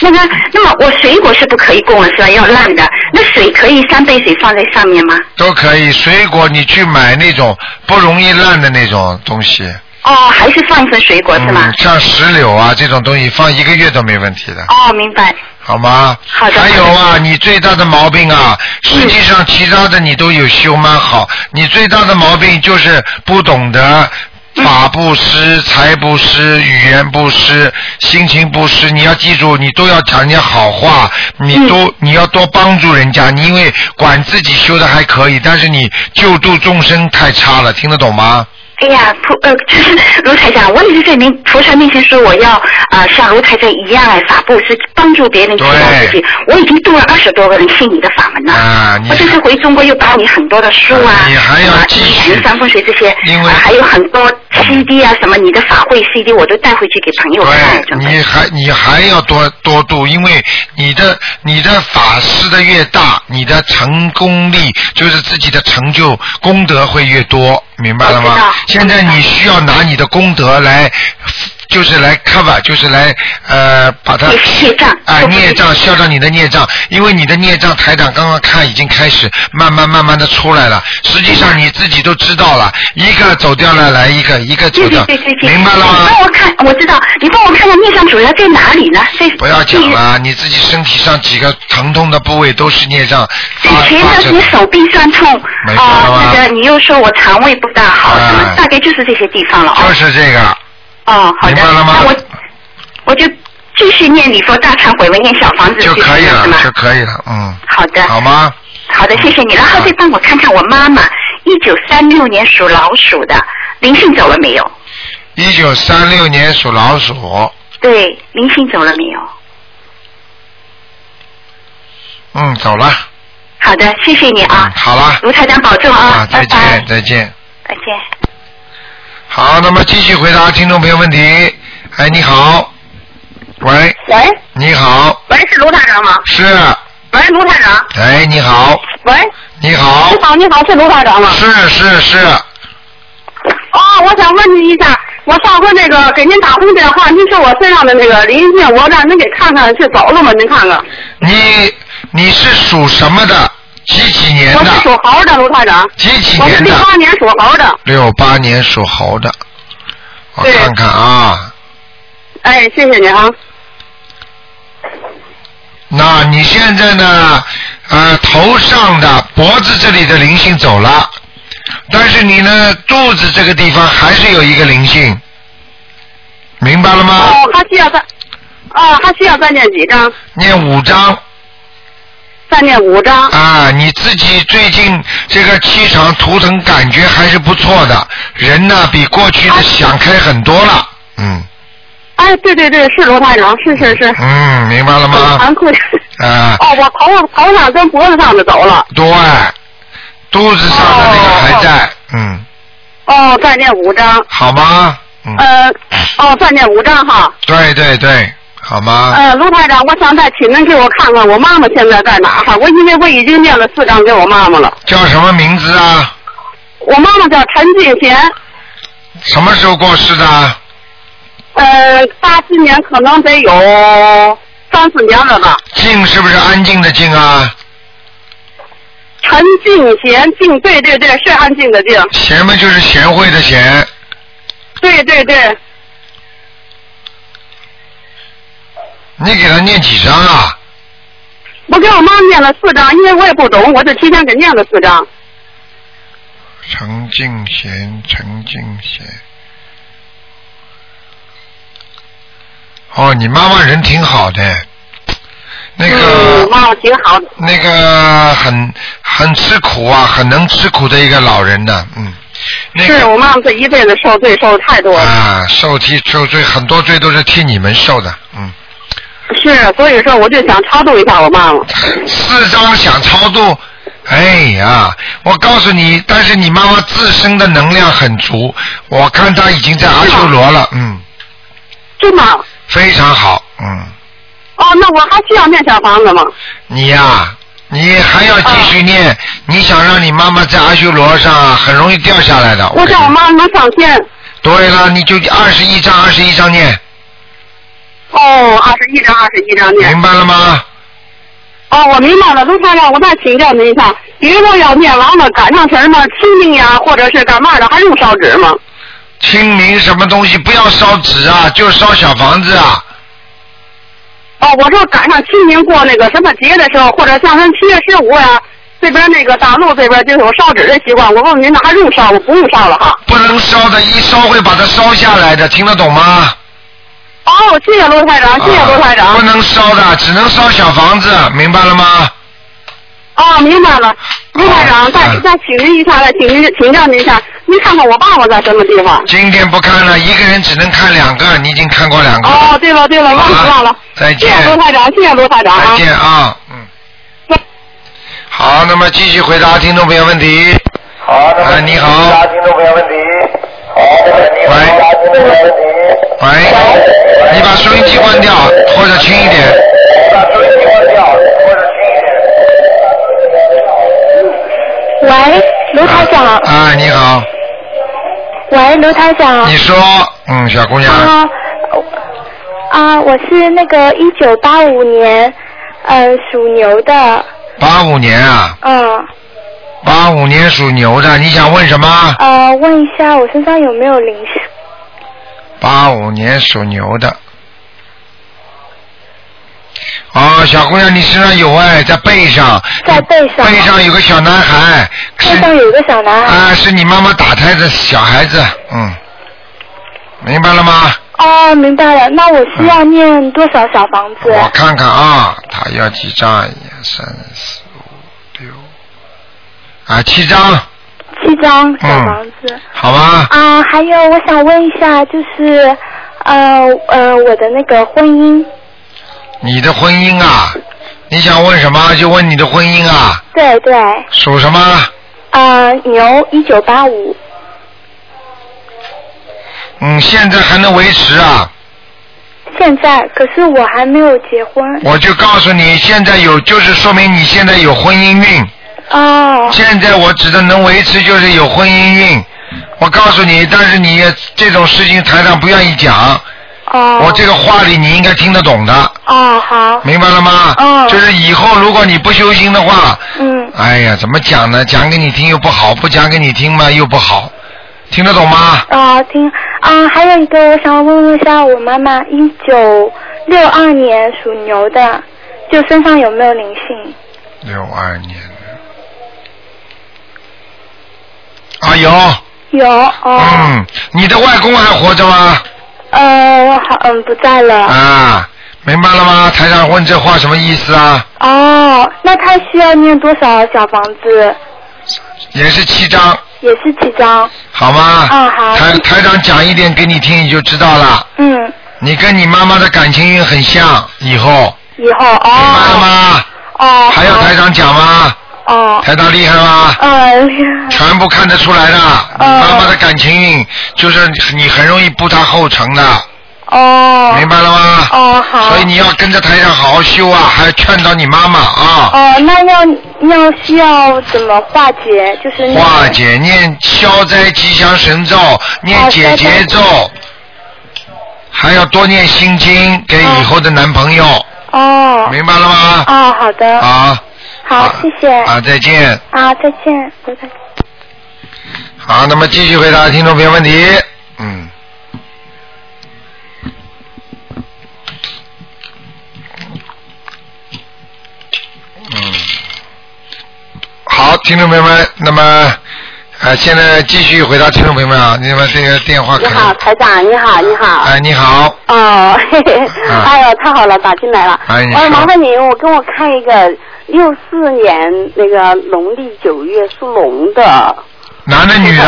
那个，那么我水果是不可以供了是吧？要烂的。那水可以三杯水放在上面吗？都可以，水果你去买那种不容易烂的那种东西，哦，还是放一份水果是吗嗯，？像石榴啊这种东西，放一个月都没问题的，哦，明白。好吗？好的还有啊，你最大的毛病啊，实际上其他的你都有修蛮好，你最大的毛病就是不懂得。法布施、财布施、语言布施、心情布施，你要记住，你都要讲人家好话，你嗯都、你要多帮助人家。你因为管自己修的还可以，但是你救度众生太差了，听得懂吗？哎呀，菩呃，就 是卢台长，我也是在您菩萨面前说我要啊、呃像卢台长一样哎，法布施帮助别人提高自己。我已经度了二十多个人信你的法门了。啊，你我这次回中国又帮你很多的书啊，你还要继续三风水这些，因为啊还有很多 CD 啊，什么你的法会 CD 我都带回去给朋友看。对，你还你还要多多度，因为你的你的法师的越大，你的成功力就是自己的成就功德会越多，明白了吗？现在你需要拿你的功德来。就是来 cover，就是来呃把它孽障啊孽障消掉你的孽障，因为你的孽障台长刚刚看已经开始慢慢慢慢的出来了，实际上你自己都知道了，一个走掉了来一个，一个走对掉，对对对对，明白了吗？你帮我看，我知道，你帮我看看孽障主要在哪里呢？在不要讲了，你自己身体上几个疼痛的部位都是孽障以发前呢，你手臂酸痛没错了啊，吧那个你又说我肠胃不大好，么大概就是这些地方了啊。就是这个，哦，好的，明白了吗那我我就继续念礼佛大忏悔文，念小房子就可以了就可以了，嗯，好的，好吗？好的，谢谢你。然后再帮我看看我妈妈，一九三六年属老鼠的，灵性走了没有？一九三六年属老鼠，对，灵性走了没有？嗯，走了，好的，谢谢你啊嗯，，好了，卢台长保重啊啊，，拜再见，拜，再见。再见。好，那么继续回答听众朋友问题。哎，你好，喂，喂你好，喂，是卢台长吗？是，喂，卢台长。哎，你好，喂，你好你，好，你好，是卢台长吗？是是是，哦哦，我想问您一下，我上回那个给您打通电话，您说我身上的那个灵性，我让您给看看是走了吗？您看看。你你是属什么的？几几年的？我是属猴的，卢台长。几几我是年的？六八年属猴的。六八年属猴的，我看看啊，哎，谢谢你啊。那你现在呢？呃，头上的脖子这里的灵性走了，但是你呢，肚子这个地方还是有一个灵性，明白了吗？哦，还需要再，哦，还需要再念几张？念五章。再念五张。啊，你自己最近这个气场图腾感觉还是不错的，人呢比过去的想开很多了，嗯哎，对对对，是罗台长，是是是。嗯，明白了很吗？惭愧。啊，哦，我头上头上跟脖子上的走了。对，肚子上的那个还在，嗯，哦，再念五张。好吗？嗯，呃，哦，再念五张哈。对对对，好吗？呃，卢台长，我想再请您给我看看我妈妈现在在哪儿哈？我因为我已经念了四张给我妈妈了。叫什么名字啊？我妈妈叫陈静贤，什么时候过世的？呃，八四年可能得有三四年了吧。静是不是安静的静啊？陈静贤，静，对对对，是安静的静。贤嘛就是贤惠的贤，对对对，你给他念几张啊？我给我妈念了四张，因为我也不懂，我就提前给念了四张。陈敬贤，陈敬贤。哦，你妈妈人挺好的，那个、嗯，妈妈挺好的。那个很很吃苦啊，很能吃苦的一个老人呢，嗯。那是我妈妈这一辈子受罪受的太多了。啊，受替受罪很多罪都是替你们受的，嗯。是，所以说我就想超度一下我妈妈。四张想超度，哎呀，我告诉你，但是你妈妈自身的能量很足，我看她已经在阿修罗了，嗯，真的？非常好，嗯，哦，那我还需要念小房子吗？你呀、你还要继续念，你想让你妈妈在阿修罗上很容易掉下来的。我想我妈妈能上天。对了，你就二十一章，二十一章念，哦，二十一张，二十一张念。明白了吗？哦，我明白了，卢先生，我再请教您一下，比如说要念完了赶上什么清明呀，或者是干嘛的，还用烧纸吗？清明什么东西不要烧纸啊，就烧小房子啊。哦，我说赶上清明过那个什么节的时候，或者像咱七月十五呀，这边那个大陆这边就有烧纸的习惯，我问问您，那还用烧吗？不用烧了哈。不能烧的，一烧会把它烧下来的，听得懂吗？哦，谢谢罗台长，谢谢罗台长。啊不能烧的，只能烧小房子，明白了吗？哦，明白了，卢台长，再再请您一下，再请您请教您一下，您看看我爸爸在什么地方？今天不看了，一个人只能看两个，你已经看过两个了。哦，对了对了，忘了忘了。再见谢谢卢台长，谢谢卢台长啊。再见啊，嗯。好，那么继续回答听众朋友问题。好，那哎，你好。听众朋友问题。好，你好，听众朋友问题。喂，你把收音机关掉，或者轻一点。喂，卢台长。啊，你好，喂，卢台长。你说，嗯，小姑娘，啊啊，我是那个一九八五年，呃，属牛的，八五年啊，嗯，八五年属牛的，你想问什么？呃，问一下我身上有没有灵性？八五年属牛的。哦，小姑娘，你身上有哎，在背上。在背上。背上有个小男孩。背上有个小男孩。啊，是你妈妈打胎的小孩子，嗯，明白了吗？哦，明白了。那我需要念多少小房子？我看看啊，他要几张？一二三四五六，啊，七张，七张小房子。好吗？啊，还有我想问一下，就是呃呃我的那个婚姻，你的婚姻啊，你想问什么就问你的婚姻啊，对对，属什么？呃牛一九八五，嗯，现在还能维持啊？现在可是我还没有结婚。我就告诉你，现在有，就是说明你现在有婚姻运。哦。现在我指的能维持，就是有婚姻运。我告诉你，但是你这种事情台上不愿意讲。哦。我这个话里你应该听得懂的。哦，好。明白了吗？哦。就是以后如果你不修心的话，嗯。哎呀，怎么讲呢？讲给你听又不好，不讲给你听嘛又不好，听得懂吗？啊，听啊，还有一个，我想问问一下，我妈妈一九六二年属牛的，就身上有没有灵性？六二年的。啊，有。有哦。嗯，你的外公还活着吗？呃，我好，嗯，不在了。啊，明白了吗？台长问这话什么意思啊？哦，那他需要念多少小房子？也是七张，也是七张。好吗？嗯，好。台台长讲一点给你听，你就知道了。嗯。你跟你妈妈的感情运很像，以后。以后哦。明白了吗？哦。还要台长讲吗？哦。台长厉害吗？嗯。全部看得出来的，你妈妈的感情运就是你很容易步他后尘的。哦。明白了吗？哦，好。所以你要跟着台长好好修啊，还要劝导你妈妈啊。哦，那要要需要怎么化解？就是化解念消灾吉祥神咒，念解结咒，还要多念心经给以后的男朋友，哦。明白了吗？哦，好的。啊好，谢谢。啊，再见。啊，再见，拜拜。好，那么继续回答听众朋友问题。嗯。嗯。好，听众朋友们，那么呃，现在继续回答听众朋友们啊，你们这个电话你好，台长，你好，你好。哎，你好，哦，嘿嘿，啊 哎呦，太好了，打进来了。呃，哎你说麻烦你，我跟我看一个六四年那个农历九月属龙的男的女的？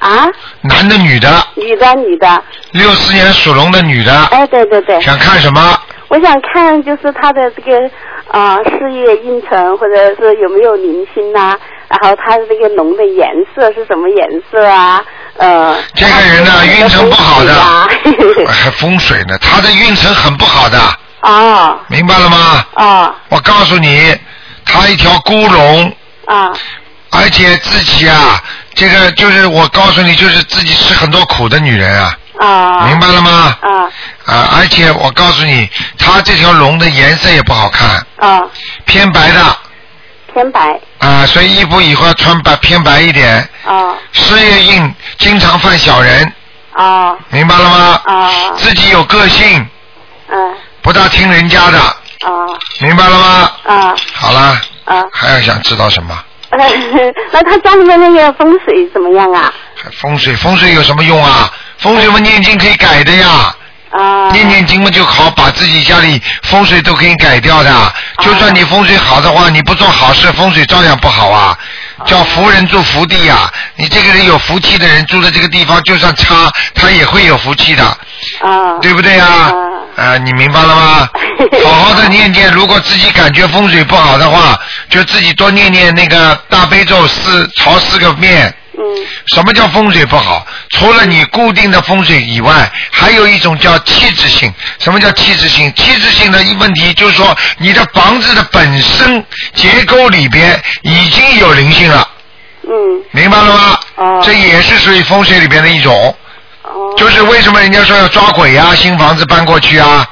啊，男的女的？女的女的。六四年属龙的女的。哎，对对对。想看什么？我想看就是他的这个啊、呃事业运程，或者是有没有明星呐、然后他的这个龙的颜色是什么颜色啊？呃。这个人呢，运程不好的，啊。还风水呢，他的运程很不好的，啊明白了吗？啊我告诉你，他一条孤龙，啊而且自己啊，这个就是我告诉你，就是自己吃很多苦的女人啊，啊。明白了吗？啊啊，而且我告诉你，他这条龙的颜色也不好看，啊，偏白的偏白啊，所以衣服以后要穿白偏白一点。啊事业运经常犯小人，啊明白了吗？啊自己有个性，嗯不大听人家的，啊明白了吗？啊好了，啊。还要想知道什么？那他家里面那个风水怎么样啊？风水风水有什么用啊？风水嘛，念经可以改的呀。啊。念念经嘛就好，把自己家里风水都可以改掉的。就算你风水好的话，你不做好事，风水照样不好啊。叫福人住福地呀、你这个人有福气的人住在这个地方，就算差，他也会有福气的。啊。对不对呀？啊，你明白了吗？好好的念念，如果自己感觉风水不好的话，就自己多念念那个大悲咒四朝四个遍。嗯。什么叫风水不好？除了你固定的风水以外，还有一种叫气质性。什么叫气质性？气质性的一问题就是说，你的房子的本身结构里边已经有灵性了。嗯。明白了吗？哦。这也是属于风水里边的一种。哦。就是为什么人家说要抓鬼呀、新房子搬过去啊？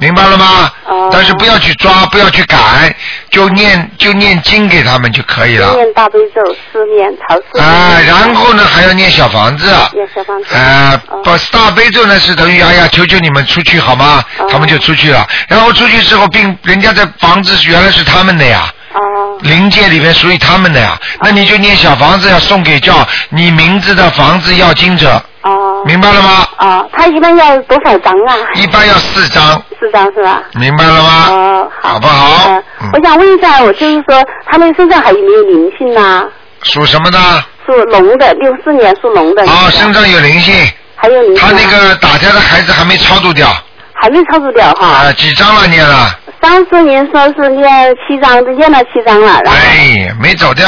嗯。明白了吗？哦。但是不要去抓，不要去改，就念就念经给他们就可以了。念大悲咒四念，朝四念。啊，然后呢还要念小房子。念小房子。呃，把大悲咒呢是等于哎呀，求求你们出去好吗？哦他们就出去了。然后出去之后，并人家的房子原来是他们的呀。哦。灵界里面属于他们的呀，那你就念小房子要送给叫你名字的房子要经者。哦。明白了吗？啊，他一般要多少张啊？一般要四张，四张是吧？明白了吗？哦，好。好不好？嗯，我想问一下，我就是说，他们身上还有没有灵性呐？属什么的？属龙的，六四年属龙的。啊，身上有灵性。还有灵性。他那个打胎的孩子还没超度掉。还没超度掉哈。啊，几张了念了？上次您说是念七张，念了七张了，然后哎，没走掉。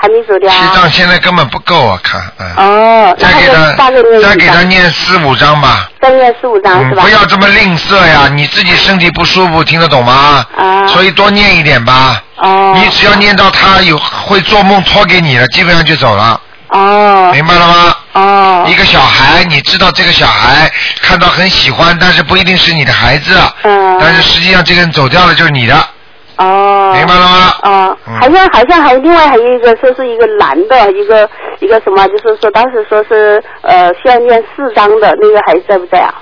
还没走掉。七张现在根本不够啊，看，嗯。哦，再给然后大概念他，再给他张念四五张吧。再念四五张嗯是吧？不要这么吝啬呀！你自己身体不舒服，听得懂吗？啊。所以多念一点吧。哦。你只要念到他有会做梦托给你了，基本上就走了。哦。明白了吗？哦。一个小孩，你知道这个小孩看到很喜欢，但是不一定是你的孩子。嗯。但是实际上这个人走掉了就是你的。哦。明白了吗？哦。好像好像还另外还有一个说是一个男的，一个一个什么，就是说当时说是呃需要念四张的那个还在不在啊？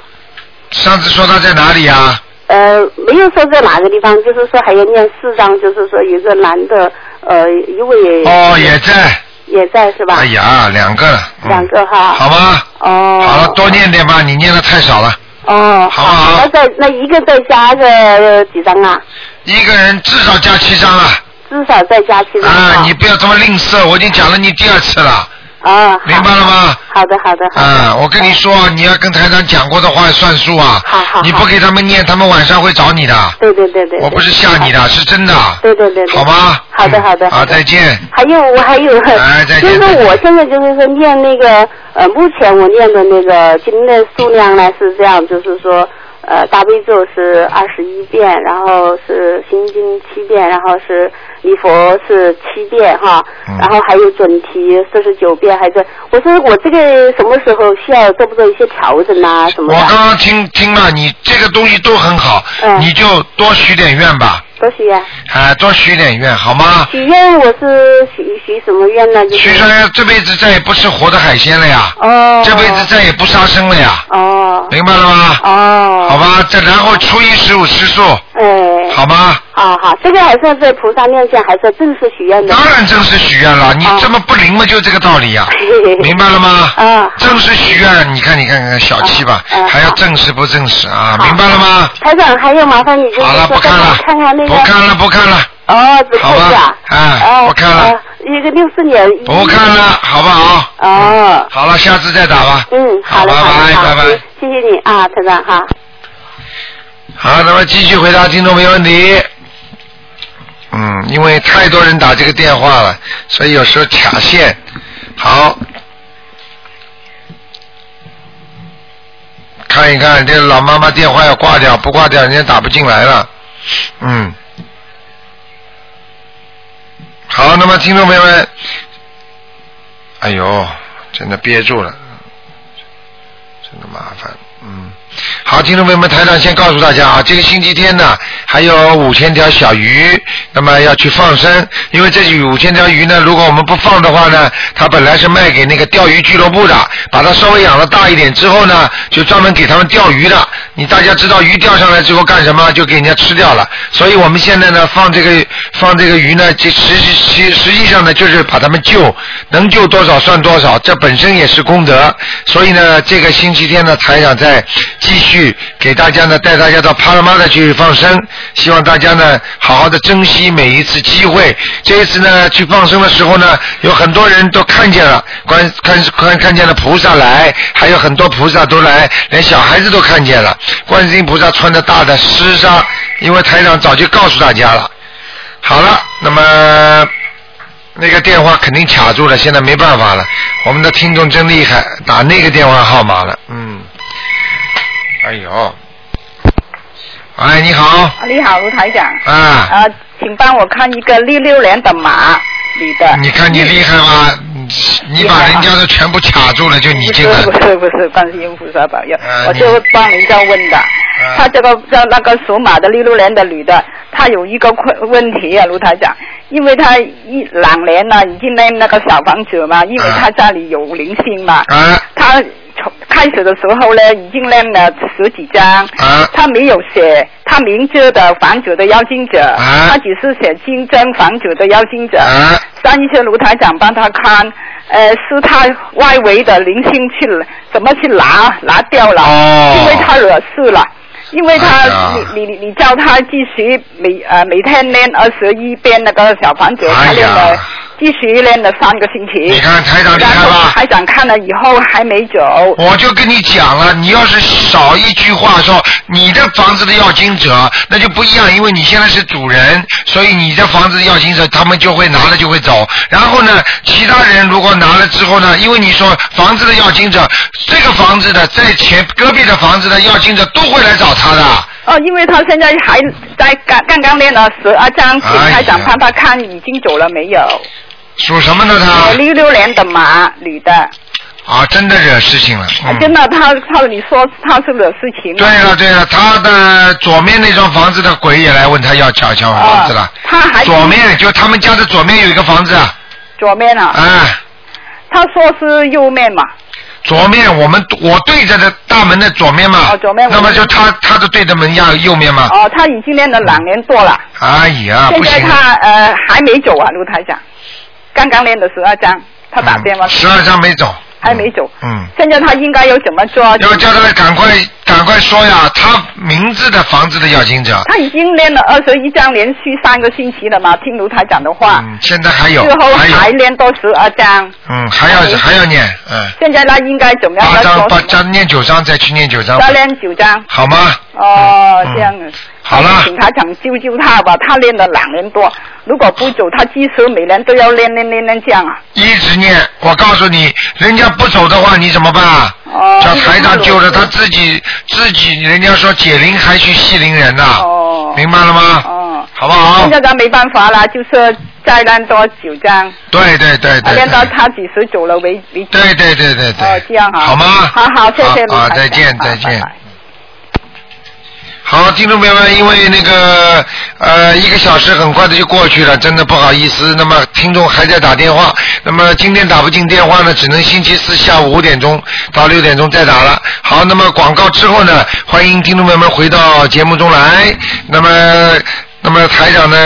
上次说他在哪里啊？呃，没有说在哪个地方，就是说还要念四张，就是说有个男的，呃，一位哦也在，也在是吧？哎呀，两个了，两个哈，好吗？哦，好了，多念点吧，你念的太少了。哦，好不好？那再那一个再加个几张啊？一个人至少加七张啊！至少再加七张啊！你不要这么吝啬，我已经讲了你第二次了。啊，明白了吗？好的，好的，好的。啊，我跟你说，你要跟台长讲过的话算数啊。好好。你不给他们念，他们晚上会找你的。对对对对。我不是吓你的，是真的。对对对。好吗？好的好的。好，再见。还有我还有，哎、再见就是我现在就是说念那个呃，目前我念的那个经的数量呢是这样，就是说。呃，大悲咒是二十一遍，然后是心经七遍，然后是礼佛是七遍哈，然后还有准提四十九遍，还是我说我这个什么时候需要做不做一些调整啊什么的？我刚刚听听了，你这个东西都很好，你就多许点愿吧。多许愿。啊，多许点愿好吗？许愿我是许许什么愿呢？许说这辈子再也不吃活的海鲜了呀。哦。这辈子再也不杀生了呀。哦。明白了吗？哦。好吧，再然后初一十五吃素。哎。好吗？好好，这个还是在菩萨面前，还是正式许愿的。当然正式许愿了，你这么不灵嘛，就这个道理呀。明白了吗？啊。正式许愿，你看你看看小气吧，还要正式不正式啊？明白了吗？台长，还有麻烦你就是说看看那个。不看了，不看了。哦，只看一下。啊，不看了。一个六四年。不看了，好不好？哦。好了，下次再打吧。嗯，好的，好的，拜拜。谢谢你啊，台长哈。好，那么继续回答听众朋友问题。嗯，因为太多人打这个电话了，所以有时候卡线。好，看一看这老妈妈电话要挂掉，不挂掉人家打不进来了。嗯。好，那么听众朋友们，哎呦，真的憋住了，真的麻烦，好，听众朋友们，台长先告诉大家啊，这个星期天呢，还有五千条小鱼，那么要去放生，因为这五千条鱼呢，如果我们不放的话呢，它本来是卖给那个钓鱼俱乐部的，把它稍微养的大一点之后呢，就专门给他们钓鱼的。你大家知道鱼钓上来之后干什么？就给人家吃掉了。所以我们现在呢，放这个放这个鱼呢，实实实实际上呢，就是把他们救，能救多少算多少，这本身也是功德。所以呢，这个星期天呢，台长在继续给大家呢，带大家到帕拉马的去放生，希望大家呢，好好的珍惜每一次机会。这一次呢，去放生的时候呢，有很多人都看见了，观看看看见了菩萨来，还有很多菩萨都来，连小孩子都看见了。观世音菩萨穿着大的湿纱，因为台长早就告诉大家了。好了，那么那个电话肯定卡住了，现在没办法了。我们的听众真厉害，打那个电话号码了，嗯。哎呦，哎，你好。你好，卢台长。啊。啊，请帮我看一个六六年的马女的。你看你厉害吗？你把人家都全部卡住了，就你这个。不是不是，观世音菩萨保佑，我就帮人家问的。他这个叫那个属马的六六年的女的，她有一个困问题啊，卢台长，因为她一两年了已经那那个小房子嘛，因为她家里有灵性嘛。啊。她。开始的时候呢，已经练了十几张，他没有写他名字的房主的邀请者，他只是写新增房主的邀请者，让一些卢台长帮他看，呃，是他外围的零星去怎么去拿拿掉了，因为他惹事了，因为他你你你叫他继续每呃每天练二十一遍那个小房子，他练了。继续练了三个星期，你看台长厉害吧？台长看了以后还没走。我就跟你讲了，你要是少一句话说，你的房子的要经者那就不一样，因为你现在是主人，所以你的房子要经者他们就会拿了就会走。然后呢，其他人如果拿了之后呢，因为你说房子的要经者，这个房子的在前隔壁的房子的要经者都会来找他的。哦，因为他现在还在刚刚刚练了十二张，请台长帮他看已经走了没有。属什么的他？六六年的马，女的。啊，真的惹事情了。真的，他他你说他是惹事情。对了对了，他的左面那幢房子的鬼也来问他要小小房子了。他还左面就他们家的左面有一个房子。左面啊。哎。他说是右面嘛。左面，我们我对着的大门的左面嘛。哦，左面。那么就他他的对着门要右面嘛。哦，他已经练了两年多了。哎呀，现在他呃还没走啊，卢台长，刚刚练的十二章，他打电话。十二章没走。还没走。嗯。现在他应该要怎么做？要叫他赶快赶快说呀！他名字的房子的要经者。他已经练了二十一张，连续三个星期了嘛。听卢台长的话。嗯，现在还有。之后还练多十二张。嗯，还要还要念，嗯。现在他应该怎么样？八章八章念九张，再去念九张。再练九张。好吗？哦，这样。好了。请他想救救他吧，他练了两年多。如果不走，他即使每年都要练练练练这样啊！一直念，我告诉你，人家不走的话，你怎么办？哦。叫台长救了他自己，自己人家说解铃还须系铃人呐。哦。明白了吗？哦。好不好？现在咱没办法了，就是再练多九张。对对对对。练到他几时走了为为止。对对对对对。哦，这样好。好吗？好好，谢谢好，再见再见。好，听众朋友们，因为那个呃一个小时很快的就过去了，真的不好意思。那么听众还在打电话，那么今天打不进电话呢，只能星期四下午五点钟到六点钟再打了。好，那么广告之后呢，欢迎听众朋友们回到节目中来。那么，那么台长呢？